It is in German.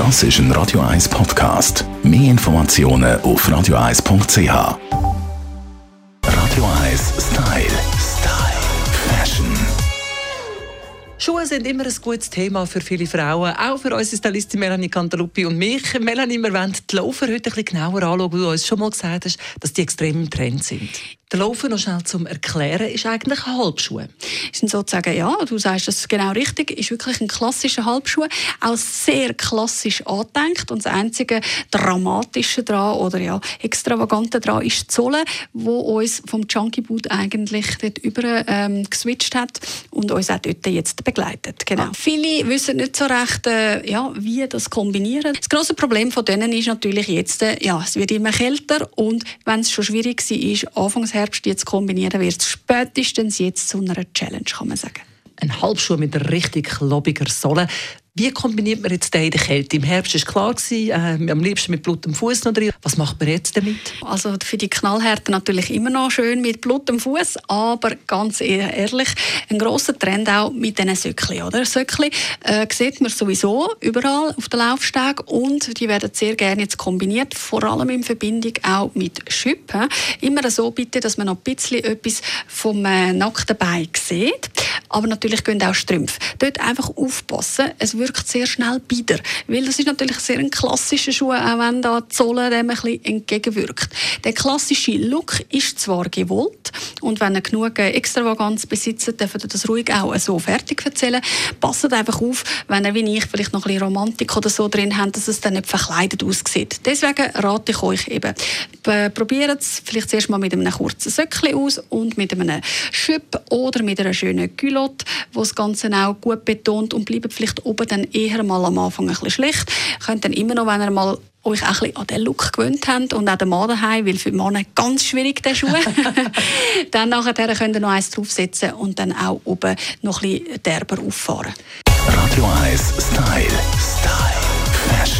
Das ist ein Radio 1 Podcast. Mehr Informationen auf radio1.ch. Radio 1 Style. Style. Fashion. Schuhe sind immer ein gutes Thema für viele Frauen, auch für unsere Stylistin Melanie Cantaluppi und mich. Melanie, wir wollen die Laufer heute ein bisschen genauer anschauen, weil du uns schon mal gesagt hast, dass die extrem im Trend sind. Der Laufen, noch schnell zum Erklären, ist eigentlich ein Halbschuh. sind sozusagen, ja, du sagst das genau richtig, ist wirklich ein klassischer Halbschuh, auch sehr klassisch angedenkt und das einzige Dramatische daran oder ja, Extravagante daran ist die Sohle, wo uns vom Chunky Boot eigentlich dort über ähm, geswitcht hat und uns auch dort jetzt begleitet. Genau. Ah. Viele wissen nicht so recht, äh, ja, wie das kombinieren. Das große Problem von denen ist natürlich jetzt, äh, ja, es wird immer kälter und wenn es schon schwierig war, anfangs Herbst jetzt kombinieren wird, spätestens jetzt zu einer Challenge, kann man sagen. Ein Halbschuh mit richtig klobiger Sohle. Wie kombiniert man jetzt der Kälte? Im Herbst war klar, äh, am liebsten mit Blut am Fuß noch drin. Was macht man jetzt damit? Also für die Knallhärte natürlich immer noch schön mit Blut am Fuß, aber ganz ehrlich, ein großer Trend auch mit diesen Söckli, oder? Söckli äh, sieht man sowieso überall auf den Laufsteg und die werden sehr gerne jetzt kombiniert, vor allem in Verbindung auch mit Schüppen. Immer so bitte, dass man noch ein bisschen etwas vom äh, nackten Bein sieht, aber natürlich gehen auch Strümpfe. Dort einfach aufpassen. Es wirkt sehr schnell bieder. Weil das ist natürlich sehr ein klassischer Schuh, auch wenn da die Sohle dem ein bisschen entgegenwirkt. Der klassische Look ist zwar gewollt und wenn ihr genug Extravaganz besitzt, dürft ihr das ruhig auch so fertig erzählen. Passt einfach auf, wenn ihr wie ich vielleicht noch ein bisschen Romantik oder so drin habt, dass es dann nicht verkleidet aussieht. Deswegen rate ich euch eben, probiert es vielleicht zuerst mal mit einem kurzen Söckchen aus und mit einem Schüpp oder mit einer schönen Culotte, wo das Ganze auch gut betont und bleibt vielleicht oben dann eher mal am Anfang ein bisschen schlecht. Ihr könnt dann immer noch, wenn ihr mal euch auch ein an den Look gewöhnt habt und auch den Mann daheim, weil für Männer ganz schwierig der Schuh. dann nachher könnt ihr noch eins draufsetzen und dann auch oben noch ein bisschen derber auffahren. Radio 1 Style. Style. Fashion.